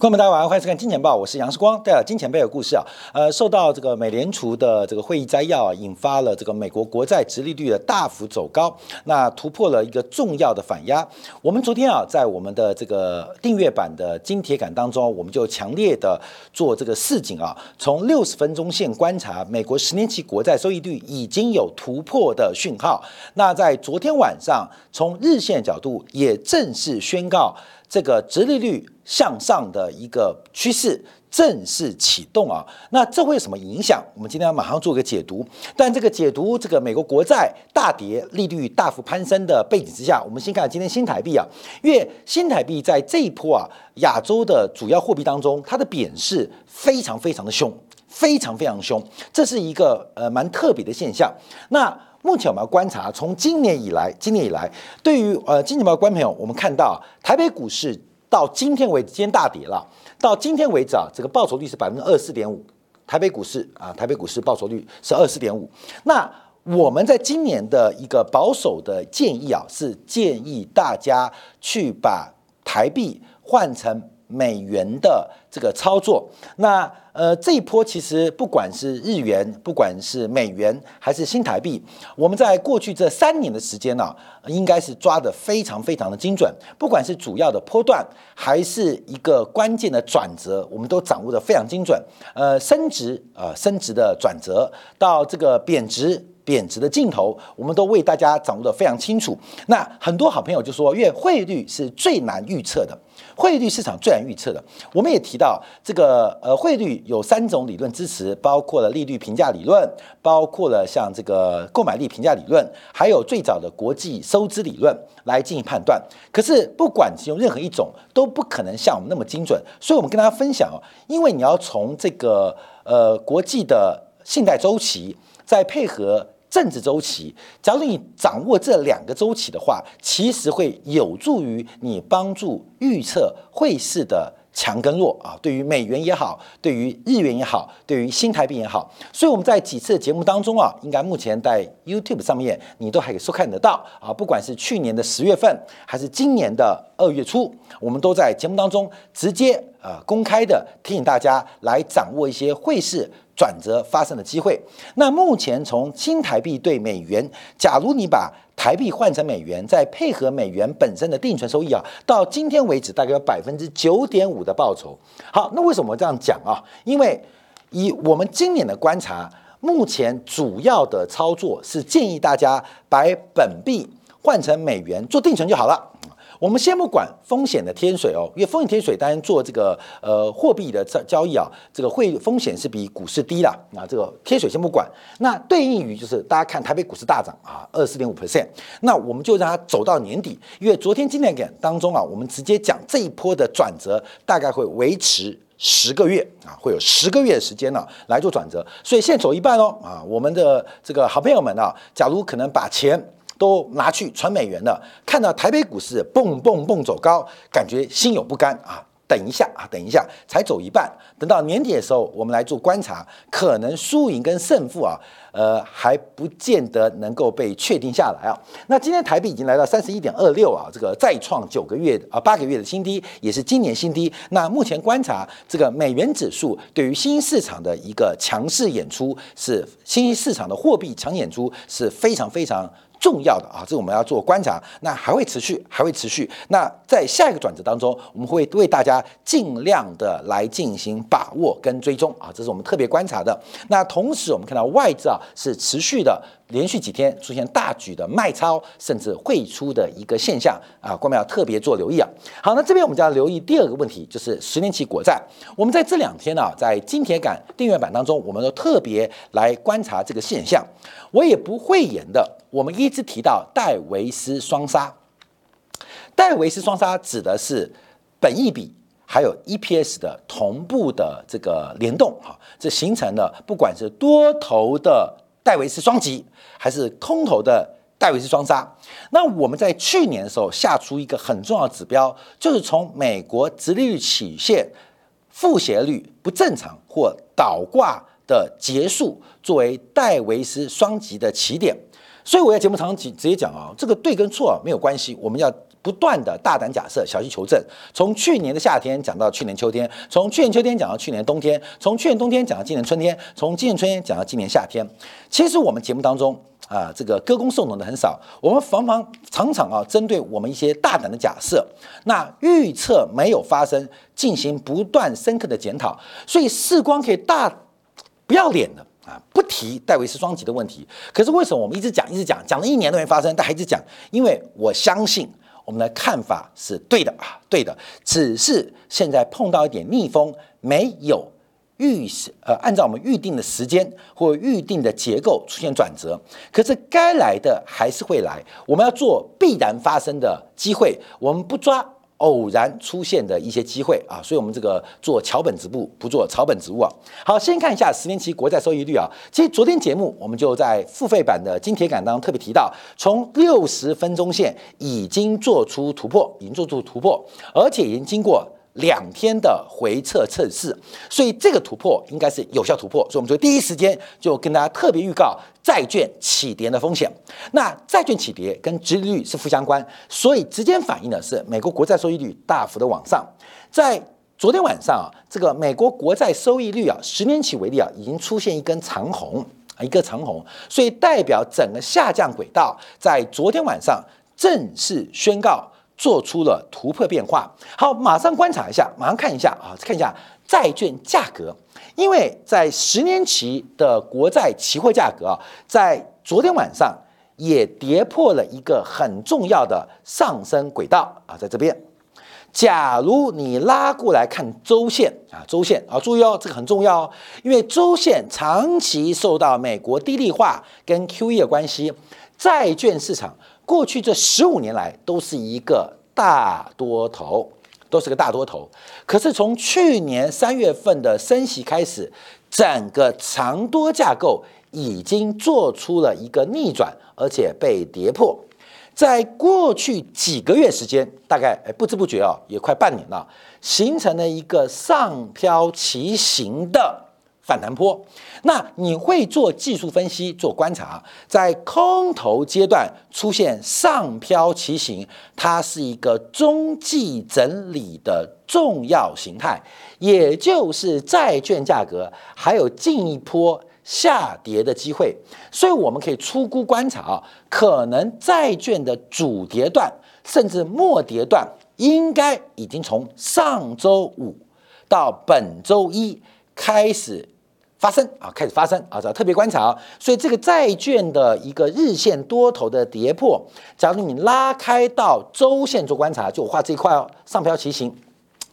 观众们，大家晚上好，欢迎收看《金钱报》，我是杨世光，带来金钱背的故事啊。呃，受到这个美联储的这个会议摘要啊，引发了这个美国国债直利率的大幅走高，那突破了一个重要的反压。我们昨天啊，在我们的这个订阅版的金铁杆当中，我们就强烈的做这个示警啊，从六十分钟线观察，美国十年期国债收益率已经有突破的讯号。那在昨天晚上，从日线角度也正式宣告。这个直利率向上的一个趋势正式启动啊，那这会有什么影响？我们今天要马上做个解读。但这个解读，这个美国国债大跌、利率大幅攀升的背景之下，我们先看今天新台币啊，因为新台币在这一波啊亚洲的主要货币当中，它的贬势非常非常的凶，非常非常凶，这是一个呃蛮特别的现象。那目前我们要观察，从今年以来，今年以来，对于呃金钱豹观朋友，我们看到台北股市到今天为止，今天大跌了。到今天为止啊，这个报酬率是百分之二十四点五。台北股市啊，台北股市报酬率是二十四点五。那我们在今年的一个保守的建议啊，是建议大家去把台币换成。美元的这个操作，那呃这一波其实不管是日元，不管是美元还是新台币，我们在过去这三年的时间呢，应该是抓的非常非常的精准。不管是主要的波段，还是一个关键的转折，我们都掌握的非常精准。呃，升值啊，升值的转折到这个贬值。贬值的镜头，我们都为大家掌握的非常清楚。那很多好朋友就说，因为汇率是最难预测的，汇率市场最难预测的。我们也提到，这个呃汇率有三种理论支持，包括了利率评价理论，包括了像这个购买力评价理论，还有最早的国际收支理论来进行判断。可是不管使用任何一种，都不可能像我们那么精准。所以我们跟大家分享哦，因为你要从这个呃国际的信贷周期，再配合。政治周期，假如你掌握这两个周期的话，其实会有助于你帮助预测汇市的强跟弱啊。对于美元也好，对于日元也好，对于新台币也好，所以我们在几次节目当中啊，应该目前在 YouTube 上面你都还可以收看得到啊。不管是去年的十月份，还是今年的二月初，我们都在节目当中直接呃公开的提醒大家来掌握一些汇市。转折发生的机会。那目前从新台币对美元，假如你把台币换成美元，再配合美元本身的定存收益啊，到今天为止大概有百分之九点五的报酬。好，那为什么这样讲啊？因为以我们今年的观察，目前主要的操作是建议大家把本币换成美元做定存就好了。我们先不管风险的天水哦，因为风险天水当然做这个呃货币的交交易啊，这个会风险是比股市低的。那这个天水先不管，那对应于就是大家看台北股市大涨啊，二四点五 percent，那我们就让它走到年底，因为昨天今天点当中啊，我们直接讲这一波的转折大概会维持十个月啊，会有十个月的时间呢来做转折，所以现在走一半哦啊，我们的这个好朋友们啊，假如可能把钱。都拿去传美元了，看到台北股市蹦蹦蹦走高，感觉心有不甘啊！等一下啊，等一下，才走一半，等到年底的时候，我们来做观察，可能输赢跟胜负啊，呃，还不见得能够被确定下来啊。那今天台币已经来到三十一点二六啊，这个再创九个月啊八个月的新低，也是今年新低。那目前观察这个美元指数对于新兴市场的一个强势演出，是新兴市场的货币强演出是非常非常。重要的啊，这我们要做观察，那还会持续，还会持续。那在下一个转折当中，我们会为大家尽量的来进行把握跟追踪啊，这是我们特别观察的。那同时，我们看到外资啊是持续的。连续几天出现大举的卖超，甚至汇出的一个现象啊，我们要特别做留意啊。好，那这边我们就要留意第二个问题，就是十年期国债。我们在这两天呢，在金铁杆订阅版当中，我们都特别来观察这个现象。我也不会演的，我们一直提到戴维斯双杀。戴维斯双杀指的是本益比还有 EPS 的同步的这个联动哈，这形成了不管是多头的。戴维斯双击还是空头的戴维斯双杀？那我们在去年的时候下出一个很重要的指标，就是从美国直利率曲线负斜率不正常或倒挂的结束，作为戴维斯双击的起点。所以我在节目常常直直接讲啊，这个对跟错没有关系，我们要不断的大胆假设，小心求证。从去年的夏天讲到去年秋天，从去年秋天讲到去年冬天，从去年冬天讲到今年春天，从今年春天讲到今年夏天。其实我们节目当中啊，这个歌功颂德的很少，我们常常常常啊，针对我们一些大胆的假设，那预测没有发生，进行不断深刻的检讨。所以视光可以大不要脸的。啊，不提戴维斯双极的问题，可是为什么我们一直讲，一直讲，讲了一年都没发生，但还一直讲？因为我相信我们的看法是对的啊，对的，只是现在碰到一点逆风，没有预呃按照我们预定的时间或预定的结构出现转折，可是该来的还是会来，我们要做必然发生的机会，我们不抓。偶然出现的一些机会啊，所以我们这个做桥本植物，不做草本植物啊。好，先看一下十年期国债收益率啊。其实昨天节目我们就在付费版的金铁杆当中特别提到，从六十分钟线已经做出突破，已经做出突破，而且已经经过。两天的回撤测试，所以这个突破应该是有效突破，所以我们就第一时间就跟大家特别预告债券起跌的风险。那债券起跌跟殖利率是负相关，所以直接反映的是美国国债收益率大幅的往上。在昨天晚上啊，这个美国国债收益率啊，十年期为例啊，已经出现一根长红啊，一个长红，所以代表整个下降轨道在昨天晚上正式宣告。做出了突破变化。好，马上观察一下，马上看一下啊，看一下债券价格，因为在十年期的国债期货价格啊，在昨天晚上也跌破了一个很重要的上升轨道啊，在这边。假如你拉过来看周线啊，周线啊，注意哦，这个很重要哦，因为周线长期受到美国低利化跟 QE 的关系，债券市场。过去这十五年来都是一个大多头，都是个大多头。可是从去年三月份的升息开始，整个长多架构已经做出了一个逆转，而且被跌破。在过去几个月时间，大概哎不知不觉啊，也快半年了，形成了一个上飘骑行的。反弹坡，那你会做技术分析、做观察，在空头阶段出现上飘骑行，它是一个中继整理的重要形态，也就是债券价格还有进一波下跌的机会，所以我们可以粗估观察啊，可能债券的主跌段甚至末跌段，应该已经从上周五到本周一开始。发生啊，开始发生啊，要特别观察啊。所以这个债券的一个日线多头的跌破，假如你拉开到周线做观察，就我画这一块哦，上飘骑行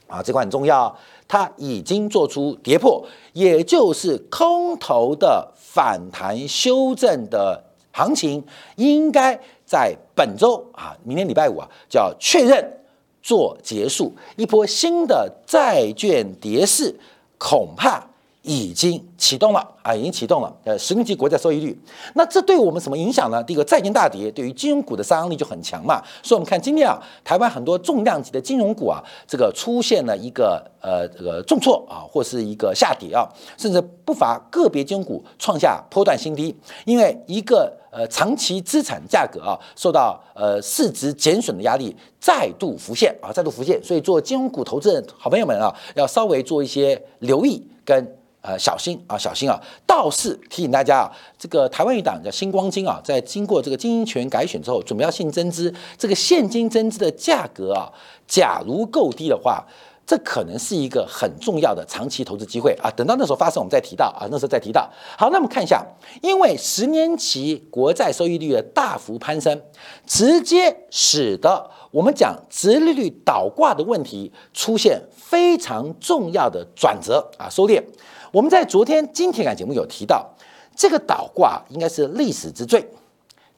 啊，这块很重要，它已经做出跌破，也就是空头的反弹修正的行情，应该在本周啊，明天礼拜五啊，叫确认做结束，一波新的债券跌势，恐怕。已经启动了啊，已经启动了。呃，十年期国债收益率，那这对我们什么影响呢？第一个，债券大跌，对于金融股的杀伤力就很强嘛。所以，我们看今天啊，台湾很多重量级的金融股啊，这个出现了一个呃这个重挫啊，或是一个下跌啊，甚至不乏个别金融股创下波段新低，因为一个呃长期资产价格啊受到呃市值减损的压力再度浮现啊，再度浮现。所以，做金融股投资的好朋友们啊，要稍微做一些留意跟。呃，小心啊，小心啊！倒是提醒大家啊，这个台湾一党叫星光金啊，在经过这个经营权改选之后，准备要现增资。这个现金增资的价格啊，假如够低的话，这可能是一个很重要的长期投资机会啊。等到那时候发生，我们再提到啊，那时候再提到。好，那我们看一下，因为十年期国债收益率的大幅攀升，直接使得我们讲殖利率倒挂的问题出现非常重要的转折啊，收敛。我们在昨天金铁杆节目有提到，这个倒挂应该是历史之最。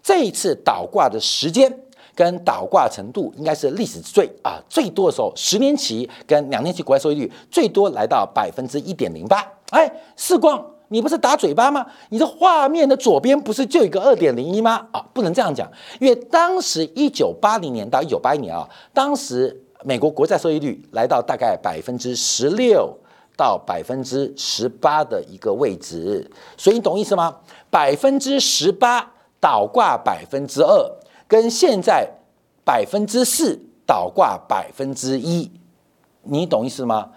这一次倒挂的时间跟倒挂程度应该是历史之最啊！最多的时候，十年期跟两年期国债收益率最多来到百分之一点零八。哎，世光，你不是打嘴巴吗？你的画面的左边不是就有一个二点零一吗？啊，不能这样讲，因为当时一九八零年到一九八一年啊，当时美国国债收益率来到大概百分之十六。到百分之十八的一个位置，所以你懂意思吗？百分之十八倒挂百分之二，跟现在百分之四，倒挂百分之一，你懂意思吗？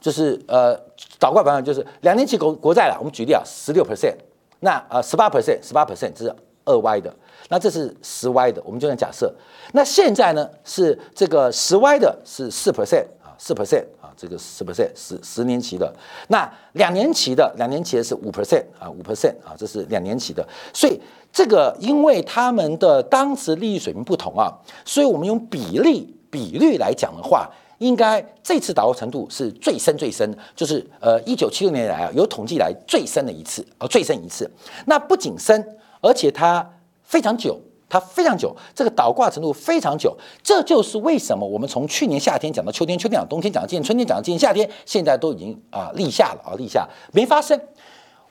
就是呃，倒挂百分就是两年期国国债了。我们举例啊，十六 percent，那呃十八 percent，十八 percent 这是二 Y 的，那这是十 Y 的，我们就能假设。那现在呢是这个十 Y 的是四 percent 啊，四 percent，这个十 percent 十十年期的。那两年期的，两年期的是五 percent 啊，五 percent 啊，这是两年期的。所以这个因为他们的当时利率水平不同啊，所以我们用比例比率来讲的话。应该这次倒挂程度是最深最深，就是呃一九七六年来啊有统计来最深的一次啊最深一次。那不仅深，而且它非常久，它非常久，这个倒挂程度非常久。这就是为什么我们从去年夏天讲到秋天，秋天讲冬天，讲到今年春天，讲到今年夏天，现在都已经啊立夏了啊立夏没发生，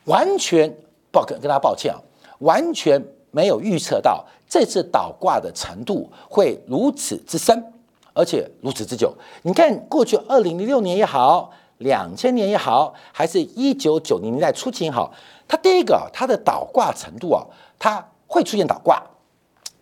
完全抱跟跟大家抱歉啊，完全没有预测到这次倒挂的程度会如此之深。而且如此之久，你看过去二零零六年也好，两千年也好，还是一九九零年代初期也好，它第一个它的倒挂程度啊，它会出现倒挂，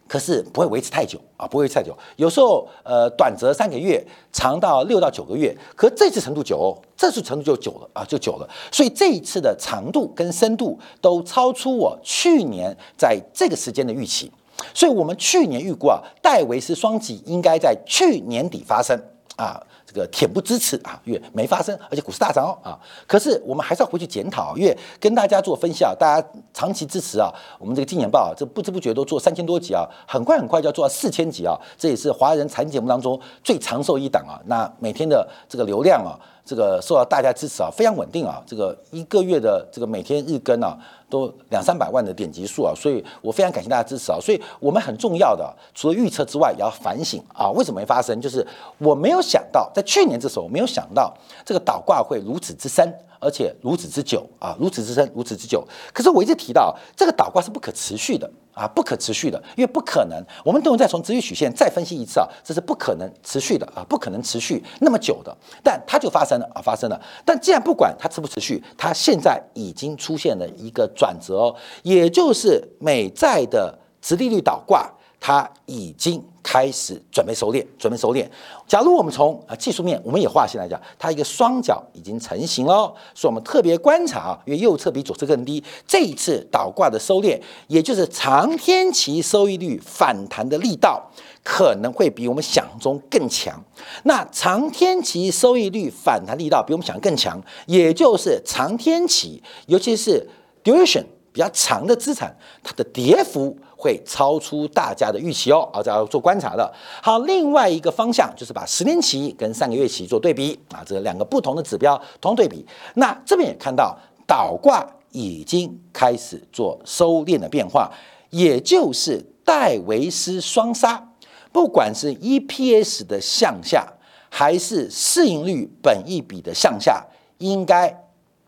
可是不会维持太久啊，不会太久，有时候呃短则三个月，长到六到九个月，可这次程度久，这次程度就久了啊，就久了，所以这一次的长度跟深度都超出我去年在这个时间的预期。所以，我们去年预估啊，戴维斯双极应该在去年底发生。啊，这个恬不知耻啊，越没发生，而且股市大涨哦啊。可是我们还是要回去检讨，因为跟大家做分析啊，大家长期支持啊，我们这个金年报啊，这不知不觉都做三千多集啊，很快很快就要做到四千集啊，这也是华人财经节目当中最长寿一档啊。那每天的这个流量啊。这个受到大家支持啊，非常稳定啊。这个一个月的这个每天日更啊，都两三百万的点击数啊，所以我非常感谢大家支持啊。所以我们很重要的，除了预测之外，也要反省啊，为什么没发生？就是我没有想到，在去年这时候，我没有想到这个倒挂会如此之深。而且如此之久啊，如此之深，如此之久。可是我一直提到，这个倒挂是不可持续的啊，不可持续的，因为不可能。我们等会再从直率曲线再分析一次啊，这是不可能持续的啊，不可能持续那么久的。但它就发生了啊，发生了。但既然不管它持不持续，它现在已经出现了一个转折，也就是美债的直利率倒挂。它已经开始准备收敛，准备收敛。假如我们从啊技术面，我们也划线来讲，它一个双脚已经成型了，所以我们特别观察啊，因为右侧比左侧更低，这一次倒挂的收敛，也就是长天期收益率反弹的力道，可能会比我们想象中更强。那长天期收益率反弹力道比我们想更强，也就是长天期，尤其是 duration。比较长的资产，它的跌幅会超出大家的预期哦，啊，这要做观察的。好，另外一个方向就是把十年期跟上个月期做对比啊，这两个不同的指标同对比。那这边也看到倒挂已经开始做收敛的变化，也就是戴维斯双杀，不管是 EPS 的向下，还是市盈率本益比的向下，应该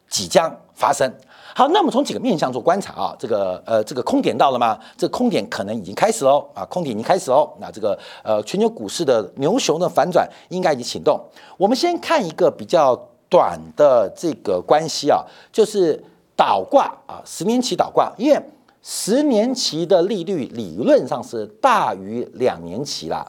即将发生。好，那我们从几个面向做观察啊，这个呃，这个空点到了吗？这个空点可能已经开始喽啊，空点已经开始喽。那这个呃，全球股市的牛熊的反转应该已经启动。我们先看一个比较短的这个关系啊，就是倒挂啊，十年期倒挂，因为十年期的利率理论上是大于两年期啦。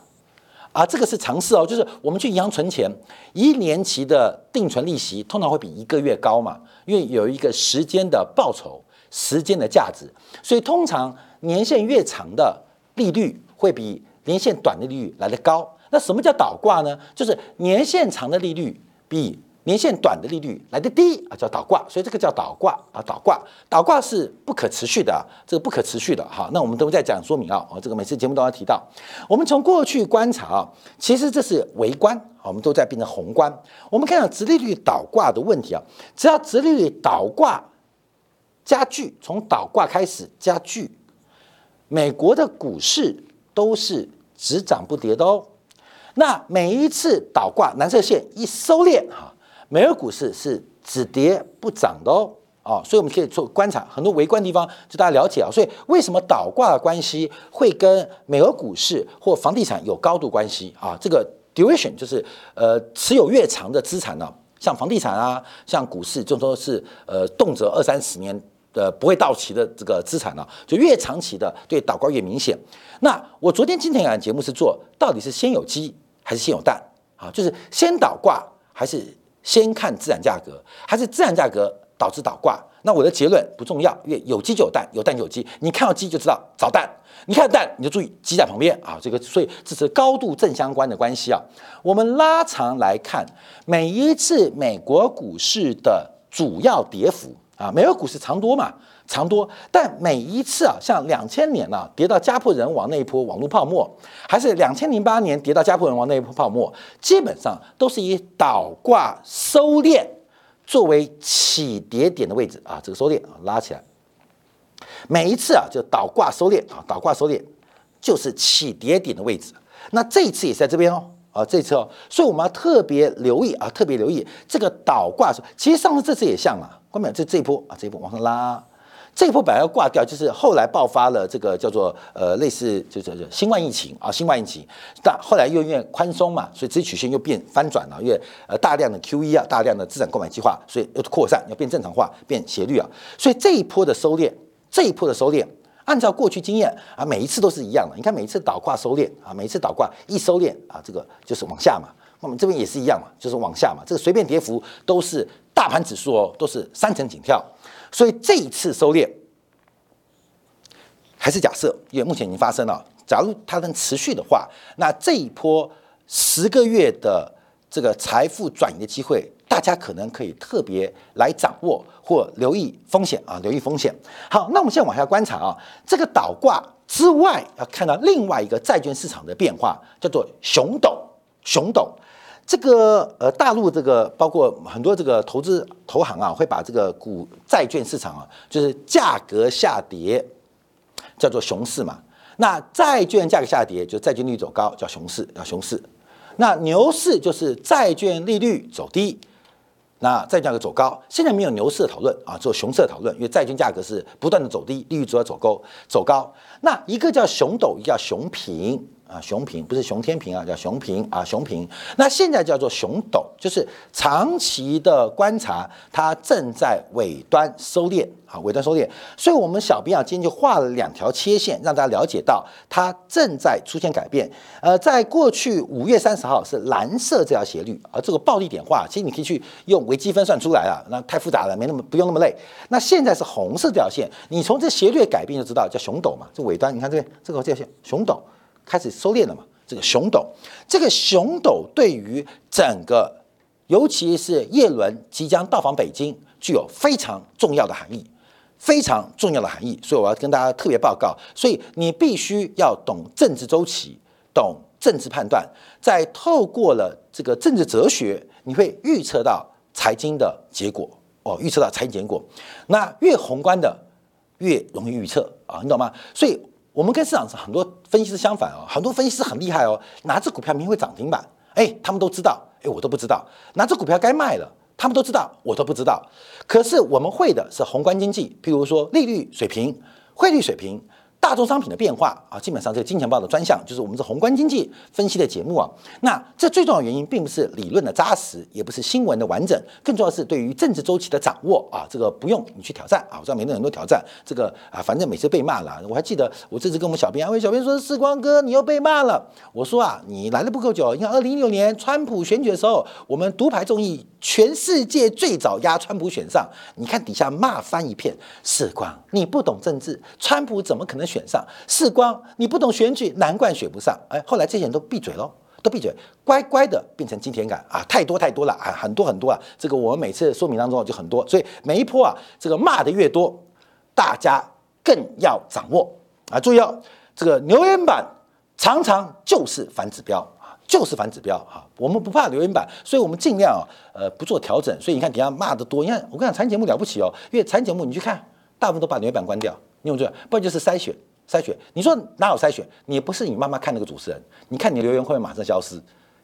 啊，这个是常识哦，就是我们去银行存钱，一年期的定存利息通常会比一个月高嘛，因为有一个时间的报酬、时间的价值，所以通常年限越长的利率会比年限短的利率来得高。那什么叫倒挂呢？就是年限长的利率比。年限短的利率来的低啊，叫倒挂，所以这个叫倒挂啊，倒挂，倒挂是不可持续的，这个不可持续的哈。那我们都在讲说明啊，这个每次节目都要提到。我们从过去观察啊，其实这是微观，我们都在变成宏观。我们看到直利率倒挂的问题啊，只要直利率倒挂加剧，从倒挂开始加剧，美国的股市都是只涨不跌的哦。那每一次倒挂，蓝色线一收敛哈。美国股市是只跌不涨的哦，啊，所以我们可以做观察很多围观的地方，就大家了解啊。所以为什么倒挂的关系会跟美国股市或房地产有高度关系啊？这个 duration 就是呃持有越长的资产呢，像房地产啊，像股市，就说是呃动辄二三十年呃不会到期的这个资产呢，就越长期的对倒挂越明显。那我昨天今天讲节目是做到底是先有鸡还是先有蛋啊？就是先倒挂还是先看自然价格，还是自然价格导致倒挂？那我的结论不重要，因为有鸡就有蛋，有蛋就有鸡。你看到鸡就知道找蛋，你看蛋你就注意鸡在旁边啊。这个所以这是高度正相关的关系啊。我们拉长来看，每一次美国股市的主要跌幅啊，美国股市长多嘛，长多。但每一次啊，像两千年啊跌到家破人亡那一波网络泡沫，还是两千零八年跌到家破人亡那一波泡沫，基本上都是以倒挂收敛。作为起跌点的位置啊，这个收敛啊拉起来，每一次啊就倒挂收敛啊，倒挂收敛就是起跌点的位置。那这一次也是在这边哦，啊这次哦，所以我们要特别留意啊，特别留意这个倒挂。其实上次这次也像嘛，关没有？这这一波啊，这一波往上拉。这一波本来要挂掉，就是后来爆发了这个叫做呃类似就叫做新冠疫情啊，新冠疫情，但后来又因为宽松嘛，所以资金曲线又变翻转了，因为呃大量的 Q E 啊，大量的资产购买计划，所以又扩散，要变正常化，变斜率啊，所以这一波的收敛，这一波的收敛，按照过去经验啊，每一次都是一样的。你看每一次倒挂收敛啊，每一次倒挂一收敛啊，这个就是往下嘛。那么这边也是一样嘛，就是往下嘛，这个随便跌幅都是大盘指数哦，都是三层紧跳。所以这一次收敛还是假设，因为目前已经发生了。假如它能持续的话，那这一波十个月的这个财富转移的机会，大家可能可以特别来掌握或留意风险啊，留意风险。好，那我们现在往下观察啊，这个倒挂之外，要看到另外一个债券市场的变化，叫做熊斗，熊斗。这个呃，大陆这个包括很多这个投资投行啊，会把这个股债券市场啊，就是价格下跌，叫做熊市嘛。那债券价格下跌，就债券利率走高，叫熊市，叫熊市。那牛市就是债券利率走低，那债券价格走高。现在没有牛市的讨论啊，只有熊市的讨论，因为债券价格是不断的走低，利率主要走高，走高。那一个叫熊斗，一个叫熊平。啊，熊平不是熊天平啊，叫熊平啊，熊平。那现在叫做熊斗，就是长期的观察，它正在尾端收敛啊，尾端收敛。所以，我们小编啊，今天就画了两条切线，让大家了解到它正在出现改变。呃，在过去五月三十号是蓝色这条斜率，而这个暴力点画，其实你可以去用微积分算出来啊，那太复杂了，没那么不用那么累。那现在是红色这条线，你从这斜率改变就知道，叫熊斗嘛，这尾端，你看这边这个这条线，熊斗。开始收敛了嘛？这个熊斗，这个熊斗对于整个，尤其是叶伦即将到访北京，具有非常重要的含义，非常重要的含义。所以我要跟大家特别报告。所以你必须要懂政治周期，懂政治判断，在透过了这个政治哲学，你会预测到财经的结果哦，预测到财经结果。那越宏观的越容易预测啊，你懂吗？所以。我们跟市场上很多分析师相反哦，很多分析师很厉害哦，哪只股票明天会涨停板？哎，他们都知道，哎，我都不知道。哪只股票该卖了？他们都知道，我都不知道。可是我们会的是宏观经济，譬如说利率水平、汇率水平。大宗商品的变化啊，基本上这个金钱豹的专项就是我们这宏观经济分析的节目啊。那这最重要原因，并不是理论的扎实，也不是新闻的完整，更重要是对于政治周期的掌握啊。这个不用你去挑战啊，我知道每个人都挑战这个啊，反正每次被骂了。我还记得我这次跟我们小编安慰小编说：“世光哥，你又被骂了。”我说啊，你来的不够久。你看，二零一六年川普选举的时候，我们独排众议，全世界最早压川普选上。你看底下骂翻一片，世光你不懂政治，川普怎么可能？选上世光，你不懂选举，难怪选不上。哎，后来这些人都闭嘴喽，都闭嘴，乖乖的变成金田感啊，太多太多了啊，很多很多啊。这个我们每次说明当中就很多，所以每一波啊，这个骂的越多，大家更要掌握啊。注意哦，这个留言板常常就是反指标啊，就是反指标哈。我们不怕留言板，所以我们尽量啊，呃，不做调整。所以你看底下骂的多，你看我跟你讲，财经节目了不起哦，因为财经节目你去看，大部分都把留言板关掉。你有这，不然就是筛选，筛选。你说哪有筛选？你不是你妈妈看那个主持人，你看你留言会马上消失，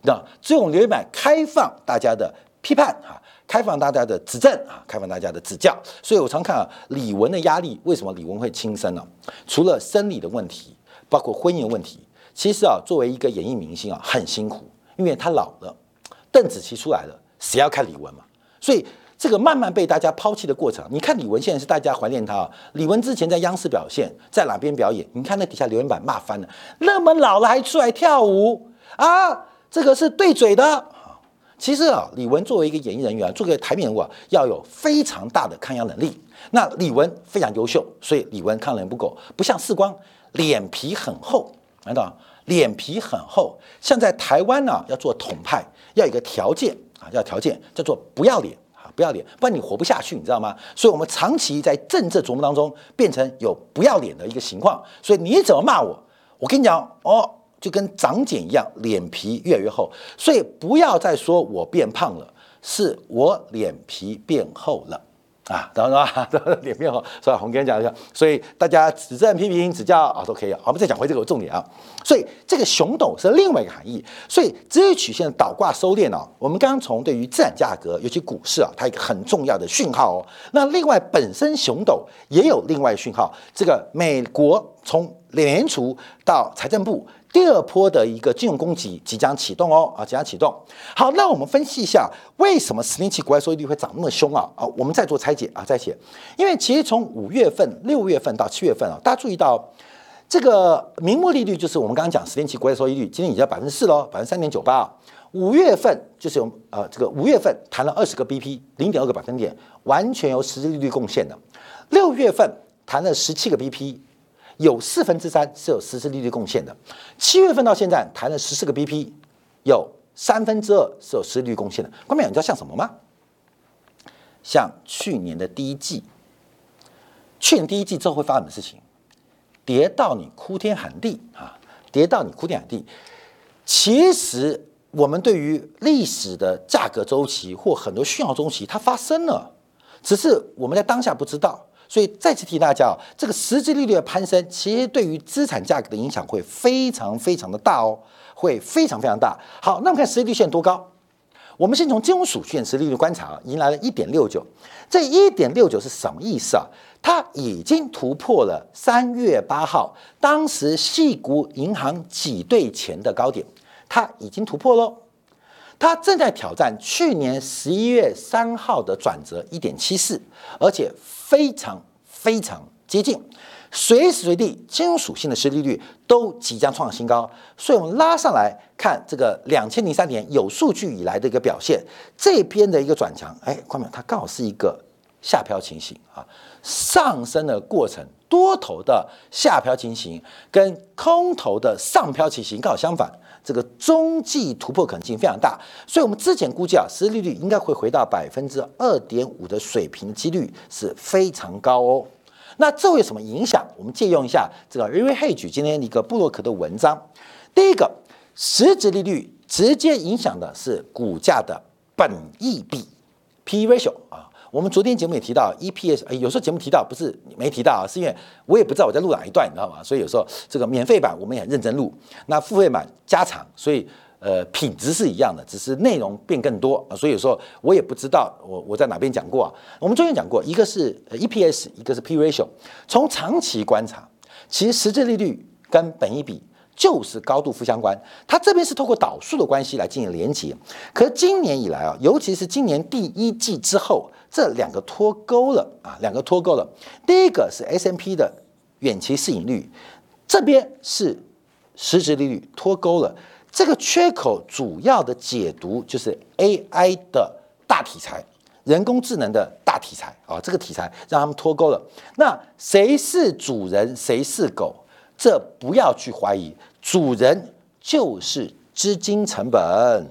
知道只有留言板开放大家的批判啊，开放大家的指正啊，开放大家的指教。所以我常看啊，李玟的压力为什么李玟会轻生呢？除了生理的问题，包括婚姻问题，其实啊，作为一个演艺明星啊，很辛苦，因为他老了，邓紫棋出来了，谁要看李玟嘛？所以这个慢慢被大家抛弃的过程。你看李玟现在是大家怀念他啊，李玟之前在央视表现，在哪边表演？你看那底下留言板骂翻了，那么老了还出来跳舞啊？这个是对嘴的。其实啊，李玟作为一个演艺人员，做个台面人物啊，要有非常大的抗压能力。那李玟非常优秀，所以李玟抗能不够，不像世光脸皮很厚，难道脸皮很厚？像在台湾呢，要做统派，要有一个条件啊，要条件叫做不要脸，不要脸，不然你活不下去，你知道吗？所以我们长期在政治琢磨当中，变成有不要脸的一个情况。所以你怎么骂我，我跟你讲哦。就跟长茧一样，脸皮越来越厚，所以不要再说我变胖了，是我脸皮变厚了啊，懂了吧？脸面红，是吧？我跟你讲一下，所以大家指正批评指教啊都可以。好，我们再讲回这个重点啊。所以这个熊斗是另外一个含义。所以这一曲线倒挂收敛啊，我们刚刚从对于资产价格，尤其股市啊，它一个很重要的讯号哦。那另外本身熊斗也有另外讯号，这个美国从联储到财政部。第二波的一个金融攻击即将启动哦，啊，即将启动。好，那我们分析一下为什么十年期国债收益率会涨那么凶啊？啊，我们再做拆解啊，再解。因为其实从五月份、六月份到七月份啊，大家注意到这个名目利率，就是我们刚刚讲十年期国债收益率，今天已经百分之四喽，百分之三点九八啊。五月份就是有呃，这个五月份谈了二十个 BP，零点二个百分点，完全由实际利率贡献的。六月份谈了十七个 BP。有四分之三是有实质利率贡献的，七月份到现在谈了十四个 BP，有三分之二是有实质利率贡献的。关键你知道像什么吗？像去年的第一季，去年第一季之后会发生什么事情？跌到你哭天喊地啊！跌到你哭天喊地。其实我们对于历史的价格周期或很多讯号周期，它发生了，只是我们在当下不知道。所以再次提大家哦，这个实际利率的攀升，其实对于资产价格的影响会非常非常的大哦，会非常非常大。好，那我们看实际利率现在多高？我们先从金融署现实利率观察啊，迎来了一点六九。这一点六九是什么意思啊？它已经突破了三月八号当时系股银行挤兑前的高点，它已经突破喽。它正在挑战去年十一月三号的转折一点七四，而且。非常非常接近，随时随地金属性的实利率都即将创新高，所以我们拉上来看这个两千零三年有数据以来的一个表现，这边的一个转强，哎，看到它刚好是一个下飘情形啊，上升的过程，多头的下飘情形跟空头的上飘情形刚好相反。这个中继突破可能性非常大，所以我们之前估计啊，实际利率应该会回到百分之二点五的水平，几率是非常高哦。那这会有什么影响？我们借用一下这个 Ray Hedge 今天一个布洛克的文章。第一个，实质利率直接影响的是股价的本益比 P/E ratio 啊。我们昨天节目也提到 EPS，哎有时候节目提到不是没提到啊，是因为我也不知道我在录哪一段，你知道吗？所以有时候这个免费版我们也很认真录，那付费版加长，所以呃品质是一样的，只是内容变更多啊。所以有时候我也不知道我我在哪边讲过啊。我们昨天讲过，一个是 EPS，一个是 P ratio。从长期观察，其实实质利率跟本益比就是高度负相关。它这边是透过导数的关系来进行连接，可是今年以来啊，尤其是今年第一季之后。这两个脱钩了啊，两个脱钩了。第一个是 S M P 的远期市盈率，这边是实质利率脱钩了。这个缺口主要的解读就是 A I 的大题材，人工智能的大题材啊，这个题材让他们脱钩了。那谁是主人，谁是狗？这不要去怀疑，主人就是资金成本。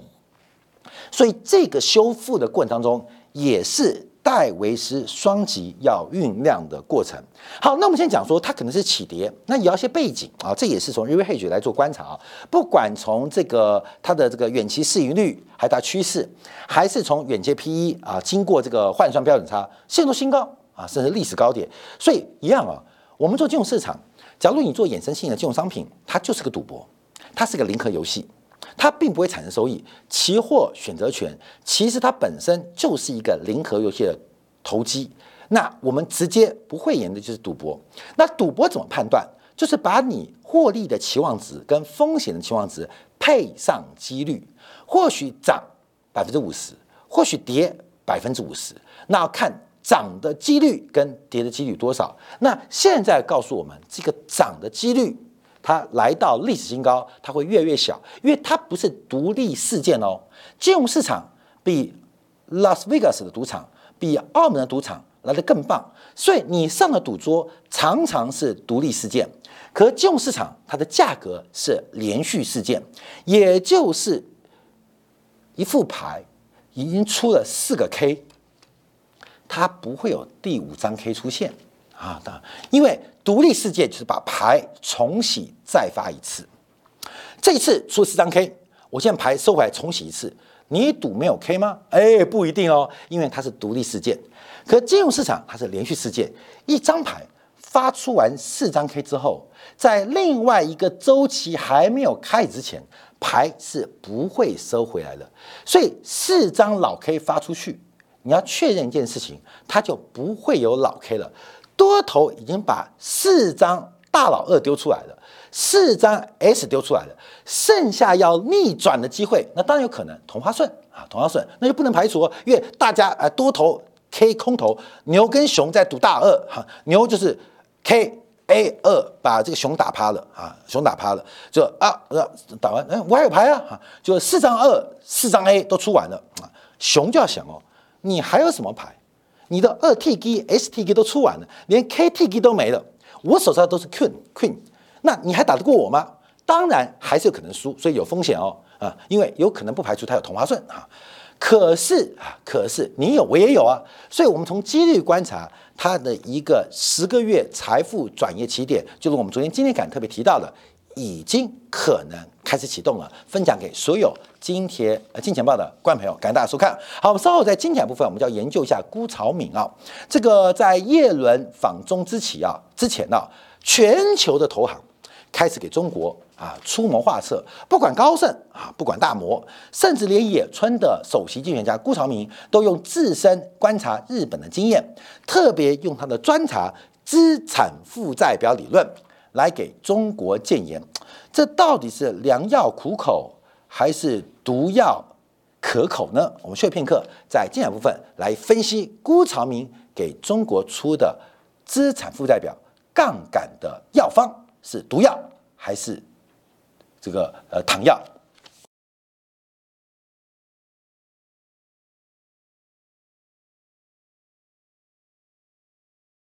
所以这个修复的过程当中也是。戴维斯双极要酝酿的过程。好，那我们先讲说它可能是起跌，那也要一些背景啊，这也是从 r e v e Hedge 来做观察啊。不管从这个它的这个远期市盈率，还它趋势，还是从远期 PE 啊，经过这个换算标准差，现出新高啊，甚至历史高点。所以一样啊，我们做金融市场，假如你做衍生性的金融商品，它就是个赌博，它是个零和游戏。它并不会产生收益。期货选择权其实它本身就是一个零和游戏的投机。那我们直接不会演的就是赌博。那赌博怎么判断？就是把你获利的期望值跟风险的期望值配上几率，或许涨百分之五十，或许跌百分之五十，那要看涨的几率跟跌的几率多少。那现在告诉我们，这个涨的几率它来到历史新高，它会越来越小，因为它不是独立事件哦。金融市场比拉斯维加斯的赌场、比澳门的赌场来的更棒，所以你上的赌桌常常是独立事件。可金融市场它的价格是连续事件，也就是一副牌已经出了四个 K，它不会有第五张 K 出现啊！当然，因为独立事件就是把牌重洗再发一次，这一次出四张 K，我现在牌收回来重洗一次，你赌没有 K 吗？哎，不一定哦，因为它是独立事件。可金融市场它是连续事件，一张牌。发出完四张 K 之后，在另外一个周期还没有开始之前，牌是不会收回来的。所以四张老 K 发出去，你要确认一件事情，它就不会有老 K 了。多头已经把四张大老二丢出来了，四张 S 丢出来了，剩下要逆转的机会，那当然有可能同花顺啊，同花顺，那就不能排除，因为大家啊多头 K 空头牛跟熊在赌大二哈，牛就是。K A 二把这个熊打趴了啊，熊打趴了，就啊，打完，哎，我还有牌啊，哈，就四张二，四张 A 都出完了啊，熊就要想哦，你还有什么牌？你的二 T G S T G 都出完了，连 K T G 都没了，我手上都是 Queen Queen，那你还打得过我吗？当然还是有可能输，所以有风险哦，啊，因为有可能不排除他有同花顺啊。可是啊，可是你有我也有啊，所以我们从几率观察它的一个十个月财富转移起点，就是我们昨天今天感特别提到的，已经可能开始启动了。分享给所有金铁呃金钱报的观众朋友，感谢大家收看。好，我们稍后在金钱部分，我们就要研究一下辜朝敏啊，这个在叶伦访中之起啊之前呢，全球的投行。开始给中国啊出谋划策，不管高盛啊，不管大摩，甚至连野村的首席经济学家辜朝明都用自身观察日本的经验，特别用他的专查资产负债表理论来给中国建言。这到底是良药苦口还是毒药可口呢？我们休片刻，在精彩部分来分析辜朝明给中国出的资产负债表杠杆的药方。是毒药还是这个呃糖药？